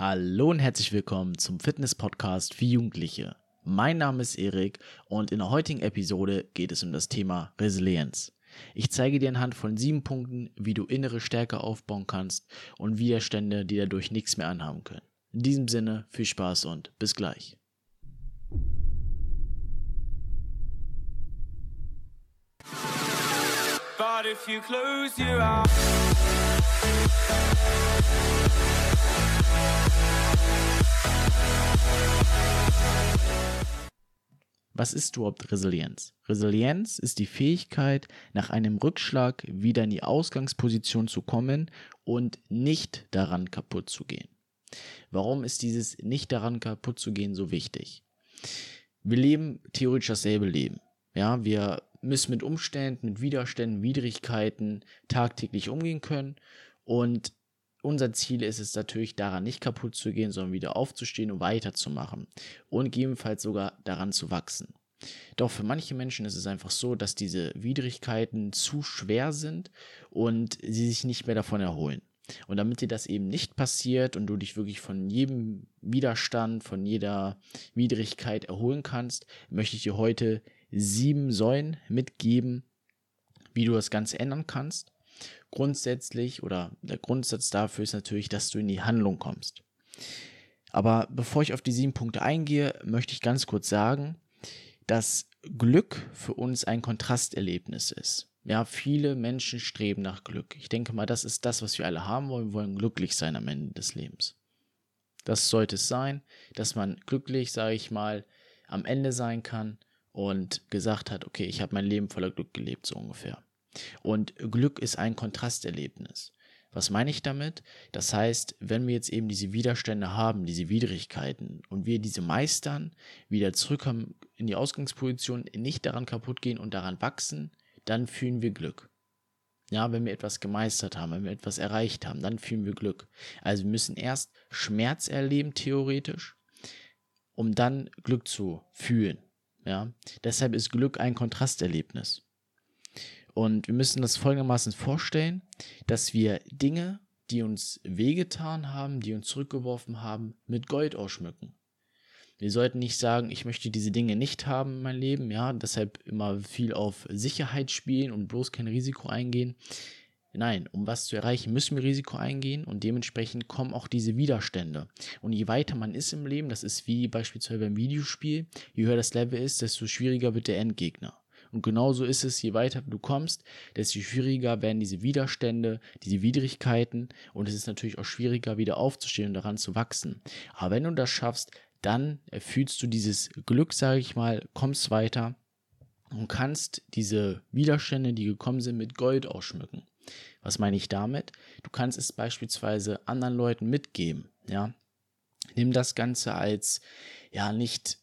Hallo und herzlich willkommen zum Fitness-Podcast für Jugendliche. Mein Name ist Erik und in der heutigen Episode geht es um das Thema Resilienz. Ich zeige dir anhand von sieben Punkten, wie du innere Stärke aufbauen kannst und Widerstände, die dadurch nichts mehr anhaben können. In diesem Sinne, viel Spaß und bis gleich. But if you close your eyes Was ist überhaupt Resilienz? Resilienz ist die Fähigkeit, nach einem Rückschlag wieder in die Ausgangsposition zu kommen und nicht daran kaputt zu gehen. Warum ist dieses nicht daran kaputt zu gehen so wichtig? Wir leben theoretisch dasselbe Leben. Ja, wir müssen mit Umständen, mit Widerständen, Widrigkeiten tagtäglich umgehen können und unser Ziel ist es natürlich, daran nicht kaputt zu gehen, sondern wieder aufzustehen und weiterzumachen und gegebenenfalls sogar daran zu wachsen. Doch für manche Menschen ist es einfach so, dass diese Widrigkeiten zu schwer sind und sie sich nicht mehr davon erholen. Und damit dir das eben nicht passiert und du dich wirklich von jedem Widerstand, von jeder Widrigkeit erholen kannst, möchte ich dir heute sieben Säulen mitgeben, wie du das Ganze ändern kannst grundsätzlich oder der Grundsatz dafür ist natürlich, dass du in die Handlung kommst. Aber bevor ich auf die sieben Punkte eingehe, möchte ich ganz kurz sagen, dass Glück für uns ein Kontrasterlebnis ist. Ja, viele Menschen streben nach Glück. Ich denke mal, das ist das, was wir alle haben wollen. Wir wollen glücklich sein am Ende des Lebens. Das sollte es sein, dass man glücklich, sage ich mal, am Ende sein kann und gesagt hat, okay, ich habe mein Leben voller Glück gelebt, so ungefähr. Und Glück ist ein Kontrasterlebnis. Was meine ich damit? Das heißt, wenn wir jetzt eben diese Widerstände haben, diese Widrigkeiten und wir diese meistern, wieder zurückkommen in die Ausgangsposition, nicht daran kaputt gehen und daran wachsen, dann fühlen wir Glück. Ja, wenn wir etwas gemeistert haben, wenn wir etwas erreicht haben, dann fühlen wir Glück. Also wir müssen erst Schmerz erleben, theoretisch, um dann Glück zu fühlen. Ja, deshalb ist Glück ein Kontrasterlebnis. Und wir müssen das folgendermaßen vorstellen, dass wir Dinge, die uns wehgetan haben, die uns zurückgeworfen haben, mit Gold ausschmücken. Wir sollten nicht sagen, ich möchte diese Dinge nicht haben in meinem Leben, ja, deshalb immer viel auf Sicherheit spielen und bloß kein Risiko eingehen. Nein, um was zu erreichen, müssen wir Risiko eingehen und dementsprechend kommen auch diese Widerstände. Und je weiter man ist im Leben, das ist wie beispielsweise beim Videospiel, je höher das Level ist, desto schwieriger wird der Endgegner. Und genauso ist es, je weiter du kommst, desto schwieriger werden diese Widerstände, diese Widrigkeiten und es ist natürlich auch schwieriger, wieder aufzustehen und daran zu wachsen. Aber wenn du das schaffst, dann fühlst du dieses Glück, sage ich mal, kommst weiter und kannst diese Widerstände, die gekommen sind, mit Gold ausschmücken. Was meine ich damit? Du kannst es beispielsweise anderen Leuten mitgeben, ja. Nimm das Ganze als, ja, nicht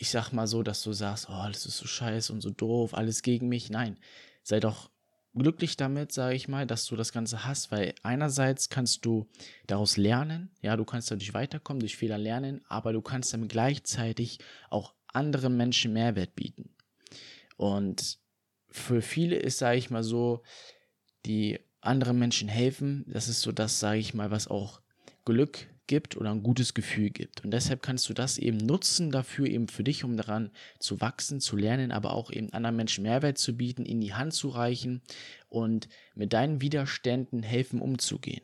ich sag mal so, dass du sagst, oh, das ist so scheiße und so doof, alles gegen mich. Nein, sei doch glücklich damit, sage ich mal, dass du das Ganze hast, weil einerseits kannst du daraus lernen, ja, du kannst dadurch weiterkommen, durch Fehler lernen, aber du kannst dann gleichzeitig auch anderen Menschen Mehrwert bieten. Und für viele ist, sage ich mal so, die anderen Menschen helfen, das ist so das, sage ich mal, was auch Glück gibt oder ein gutes Gefühl gibt. Und deshalb kannst du das eben nutzen dafür, eben für dich, um daran zu wachsen, zu lernen, aber auch eben anderen Menschen Mehrwert zu bieten, in die Hand zu reichen und mit deinen Widerständen helfen umzugehen.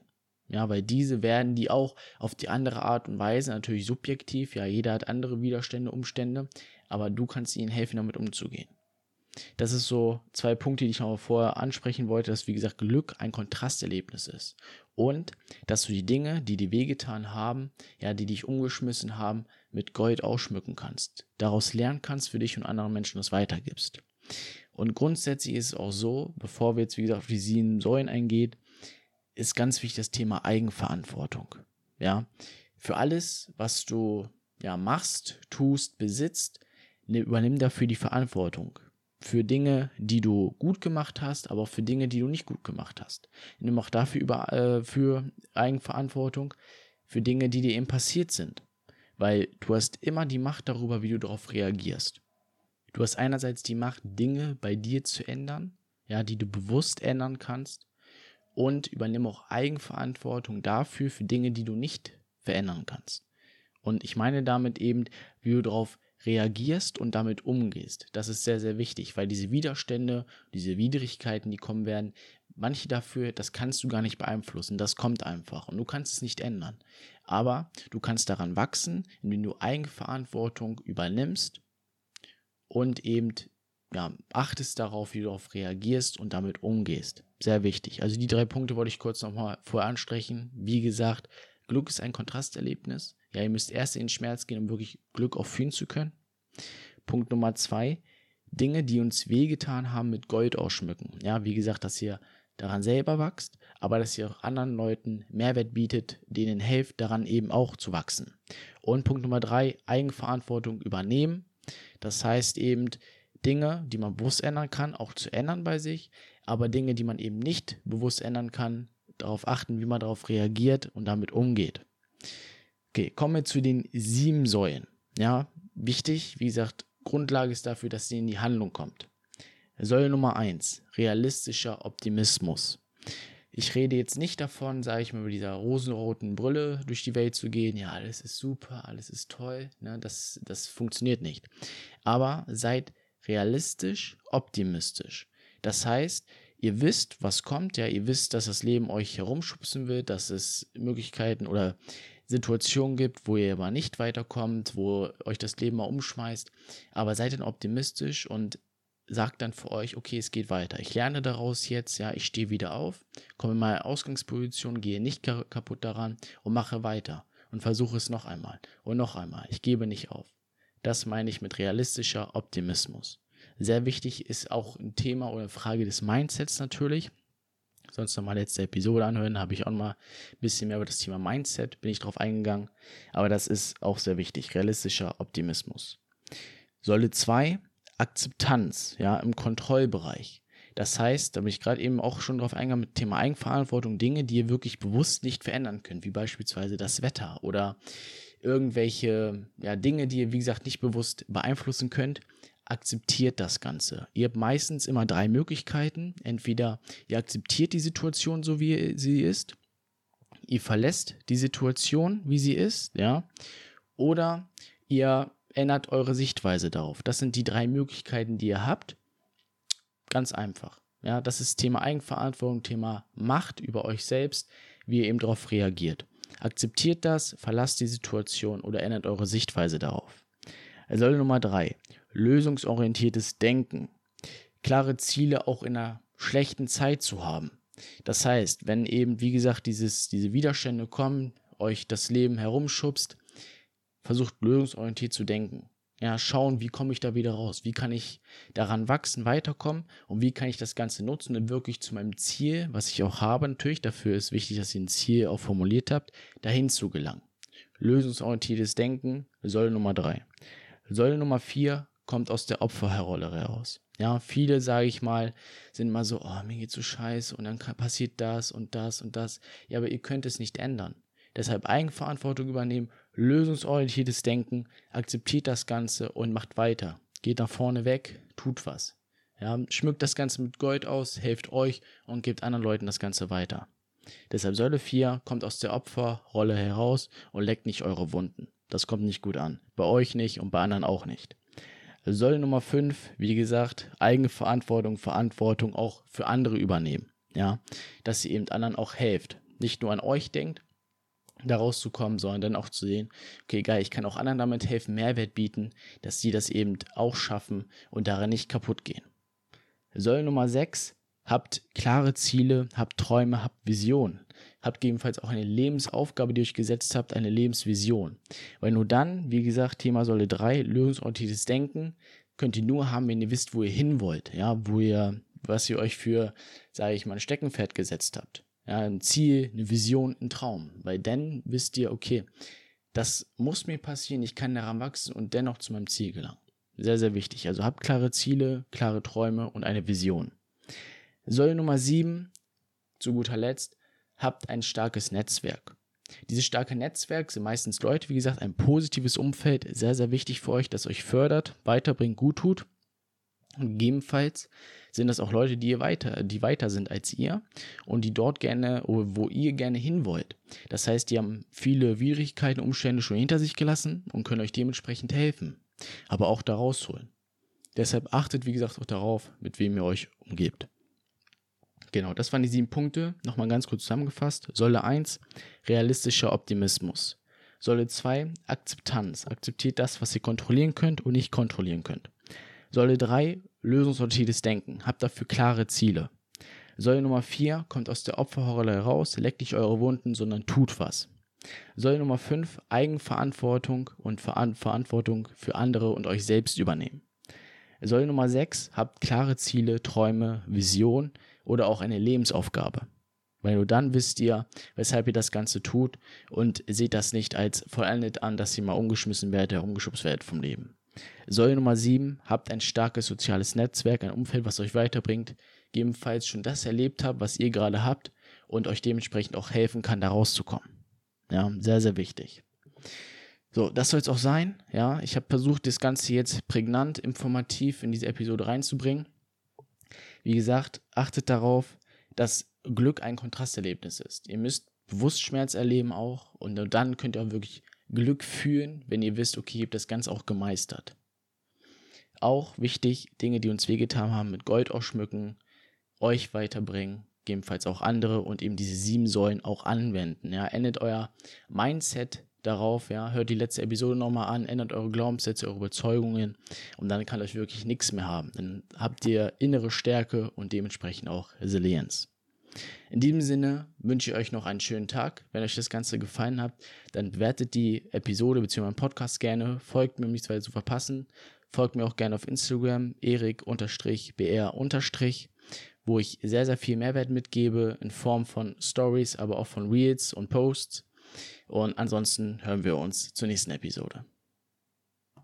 Ja, weil diese werden die auch auf die andere Art und Weise, natürlich subjektiv, ja, jeder hat andere Widerstände, Umstände, aber du kannst ihnen helfen, damit umzugehen. Das ist so zwei Punkte, die ich noch vorher ansprechen wollte, dass wie gesagt Glück ein Kontrasterlebnis ist und dass du die Dinge, die dir wehgetan haben, ja, die dich umgeschmissen haben, mit Gold ausschmücken kannst, daraus lernen kannst für dich und andere Menschen das weitergibst. Und grundsätzlich ist es auch so, bevor wir jetzt wie gesagt auf die sieben Säulen eingeht, ist ganz wichtig das Thema Eigenverantwortung. Ja, für alles, was du ja machst, tust, besitzt, ne, übernimm dafür die Verantwortung für Dinge, die du gut gemacht hast, aber auch für Dinge, die du nicht gut gemacht hast. Nimm auch dafür über, äh, für Eigenverantwortung für Dinge, die dir eben passiert sind. Weil du hast immer die Macht darüber, wie du darauf reagierst. Du hast einerseits die Macht, Dinge bei dir zu ändern, ja, die du bewusst ändern kannst. Und übernimm auch Eigenverantwortung dafür, für Dinge, die du nicht verändern kannst. Und ich meine damit eben, wie du darauf reagierst und damit umgehst. Das ist sehr, sehr wichtig, weil diese Widerstände, diese Widrigkeiten, die kommen werden, manche dafür, das kannst du gar nicht beeinflussen. Das kommt einfach und du kannst es nicht ändern. Aber du kannst daran wachsen, indem du Eigenverantwortung übernimmst und eben ja, achtest darauf, wie du darauf reagierst und damit umgehst. Sehr wichtig. Also die drei Punkte wollte ich kurz nochmal vorher ansprechen. Wie gesagt, Glück ist ein Kontrasterlebnis. Ja, ihr müsst erst in den Schmerz gehen, um wirklich Glück auch fühlen zu können. Punkt Nummer zwei, Dinge, die uns wehgetan haben, mit Gold ausschmücken. Ja, wie gesagt, dass ihr daran selber wächst, aber dass ihr auch anderen Leuten Mehrwert bietet, denen helft, daran eben auch zu wachsen. Und Punkt Nummer drei, Eigenverantwortung übernehmen. Das heißt eben, Dinge, die man bewusst ändern kann, auch zu ändern bei sich, aber Dinge, die man eben nicht bewusst ändern kann, darauf achten, wie man darauf reagiert und damit umgeht. Okay, kommen wir zu den sieben Säulen. Ja, wichtig, wie gesagt, Grundlage ist dafür, dass sie in die Handlung kommt. Säule Nummer eins: realistischer Optimismus. Ich rede jetzt nicht davon, sage ich mal, mit dieser rosenroten Brille durch die Welt zu gehen. Ja, alles ist super, alles ist toll. Ne? Das, das funktioniert nicht. Aber seid realistisch, optimistisch. Das heißt, ihr wisst, was kommt, ja, ihr wisst, dass das Leben euch herumschubsen wird, dass es Möglichkeiten oder Situationen gibt, wo ihr aber nicht weiterkommt, wo euch das Leben mal umschmeißt. Aber seid dann optimistisch und sagt dann für euch, okay, es geht weiter. Ich lerne daraus jetzt, ja, ich stehe wieder auf, komme in meine Ausgangsposition, gehe nicht kaputt daran und mache weiter und versuche es noch einmal und noch einmal. Ich gebe nicht auf. Das meine ich mit realistischer Optimismus. Sehr wichtig ist auch ein Thema oder Frage des Mindsets natürlich. Sonst nochmal letzte Episode anhören, habe ich auch mal ein bisschen mehr über das Thema Mindset, bin ich drauf eingegangen. Aber das ist auch sehr wichtig, realistischer Optimismus. Säule 2, Akzeptanz, ja, im Kontrollbereich. Das heißt, da bin ich gerade eben auch schon drauf eingegangen mit Thema Eigenverantwortung, Dinge, die ihr wirklich bewusst nicht verändern könnt, wie beispielsweise das Wetter oder irgendwelche ja, Dinge, die ihr, wie gesagt, nicht bewusst beeinflussen könnt, akzeptiert das Ganze. Ihr habt meistens immer drei Möglichkeiten. Entweder ihr akzeptiert die Situation so, wie sie ist, ihr verlässt die Situation, wie sie ist, ja, oder ihr ändert eure Sichtweise darauf. Das sind die drei Möglichkeiten, die ihr habt. Ganz einfach. Ja, das ist Thema Eigenverantwortung, Thema Macht über euch selbst, wie ihr eben darauf reagiert. Akzeptiert das, verlasst die Situation oder ändert eure Sichtweise darauf. Säule Nummer drei lösungsorientiertes Denken, klare Ziele auch in einer schlechten Zeit zu haben. Das heißt, wenn eben, wie gesagt, dieses, diese Widerstände kommen, euch das Leben herumschubst, versucht lösungsorientiert zu denken. Ja, schauen, wie komme ich da wieder raus? Wie kann ich daran wachsen, weiterkommen? Und wie kann ich das Ganze nutzen, um wirklich zu meinem Ziel, was ich auch habe, natürlich, dafür ist wichtig, dass ihr ein Ziel auch formuliert habt, dahin zu gelangen. Lösungsorientiertes Denken, Säule Nummer drei. Säule Nummer vier, kommt aus der Opferrolle heraus. Ja, viele, sage ich mal, sind mal so, oh, mir geht's so scheiße und dann passiert das und das und das. Ja, aber ihr könnt es nicht ändern. Deshalb Eigenverantwortung übernehmen, lösungsorientiertes Denken, akzeptiert das Ganze und macht weiter. Geht nach vorne weg, tut was. Ja, schmückt das Ganze mit Gold aus, helft euch und gebt anderen Leuten das Ganze weiter. Deshalb Säule 4 kommt aus der Opferrolle heraus und leckt nicht eure Wunden. Das kommt nicht gut an. Bei euch nicht und bei anderen auch nicht. Soll Nummer 5, wie gesagt, Eigenverantwortung, Verantwortung auch für andere übernehmen. Ja, dass ihr eben anderen auch helft. Nicht nur an euch denkt, da rauszukommen, sondern dann auch zu sehen, okay, geil, ich kann auch anderen damit helfen, Mehrwert bieten, dass sie das eben auch schaffen und daran nicht kaputt gehen. Soll Nummer 6, habt klare Ziele, habt Träume, habt Visionen habt gegebenenfalls auch eine Lebensaufgabe, die euch gesetzt habt, eine Lebensvision. Weil nur dann, wie gesagt, Thema Säule 3, lösungsorientiertes Denken, könnt ihr nur haben, wenn ihr wisst, wo ihr hin wollt, ja, wo ihr, was ihr euch für, sage ich mal, ein Steckenpferd gesetzt habt. Ja, ein Ziel, eine Vision, ein Traum. Weil dann wisst ihr, okay, das muss mir passieren, ich kann daran wachsen und dennoch zu meinem Ziel gelangen. Sehr, sehr wichtig. Also habt klare Ziele, klare Träume und eine Vision. Säule Nummer 7, zu guter Letzt, habt ein starkes Netzwerk. Dieses starke Netzwerk sind meistens Leute, wie gesagt, ein positives Umfeld, sehr, sehr wichtig für euch, das euch fördert, weiterbringt, gut tut. Und gegebenenfalls sind das auch Leute, die ihr weiter, die weiter sind als ihr und die dort gerne, wo ihr gerne hin wollt. Das heißt, die haben viele Widrigkeiten, Umstände schon hinter sich gelassen und können euch dementsprechend helfen, aber auch da rausholen. Deshalb achtet, wie gesagt, auch darauf, mit wem ihr euch umgebt. Genau, das waren die sieben Punkte. Nochmal ganz kurz zusammengefasst. Säule 1, realistischer Optimismus. Säule 2, Akzeptanz. Akzeptiert das, was ihr kontrollieren könnt und nicht kontrollieren könnt. Säule 3, lösungsorientiertes Denken. Habt dafür klare Ziele. Säule Nummer 4, kommt aus der Opferrolle raus, leckt nicht eure Wunden, sondern tut was. Säule Nummer 5, Eigenverantwortung und Verantwortung für andere und euch selbst übernehmen. Säule Nummer 6, habt klare Ziele, Träume, Vision oder auch eine Lebensaufgabe. Weil nur dann wisst ihr, weshalb ihr das Ganze tut und seht das nicht als vollendet an, dass ihr mal umgeschmissen werdet, umgeschubst werdet vom Leben. Säule Nummer 7, habt ein starkes soziales Netzwerk, ein Umfeld, was euch weiterbringt, gegebenenfalls schon das erlebt habt, was ihr gerade habt und euch dementsprechend auch helfen kann, da rauszukommen. Ja, sehr, sehr wichtig. So, das soll es auch sein. Ja, ich habe versucht, das Ganze jetzt prägnant, informativ in diese Episode reinzubringen. Wie gesagt, achtet darauf, dass Glück ein Kontrasterlebnis ist. Ihr müsst bewusst Schmerz erleben auch und dann könnt ihr auch wirklich Glück fühlen, wenn ihr wisst, okay, ihr habt das Ganze auch gemeistert. Auch wichtig, Dinge, die uns wehgetan haben, mit Gold ausschmücken, euch weiterbringen, gegebenenfalls auch andere und eben diese sieben Säulen auch anwenden. Ja, ändert euer Mindset darauf, ja, hört die letzte Episode nochmal an, ändert eure Glaubenssätze, eure Überzeugungen und dann kann euch wirklich nichts mehr haben. Dann habt ihr innere Stärke und dementsprechend auch Resilienz. In diesem Sinne wünsche ich euch noch einen schönen Tag. Wenn euch das Ganze gefallen hat, dann bewertet die Episode bzw. meinen Podcast gerne, folgt mir, um nichts weiter zu verpassen. Folgt mir auch gerne auf Instagram, erik-br- wo ich sehr, sehr viel Mehrwert mitgebe in Form von Stories, aber auch von Reels und Posts. Und ansonsten hören wir uns zur nächsten Episode.